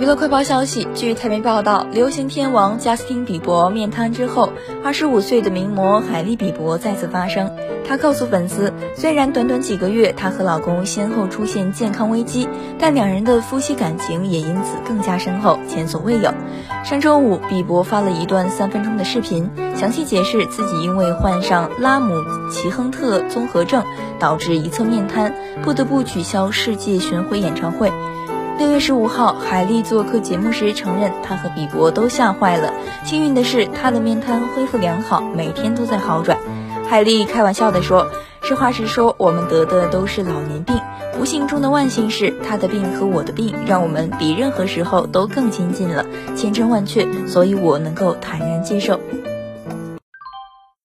娱乐快报消息，据台媒报道，流行天王贾斯汀·比伯面瘫之后，二十五岁的名模海莉·比伯再次发声。她告诉粉丝，虽然短短几个月，她和老公先后出现健康危机，但两人的夫妻感情也因此更加深厚，前所未有。上周五，比伯发了一段三分钟的视频，详细解释自己因为患上拉姆齐亨特综合症，导致一侧面瘫，不得不取消世界巡回演唱会。六月十五号，海莉做客节目时承认，她和比伯都吓坏了。幸运的是，她的面瘫恢复良好，每天都在好转。海莉开玩笑地说：“实话实说，我们得的都是老年病。不幸中的万幸是，她的病和我的病让我们比任何时候都更亲近了，千真万确，所以我能够坦然接受。”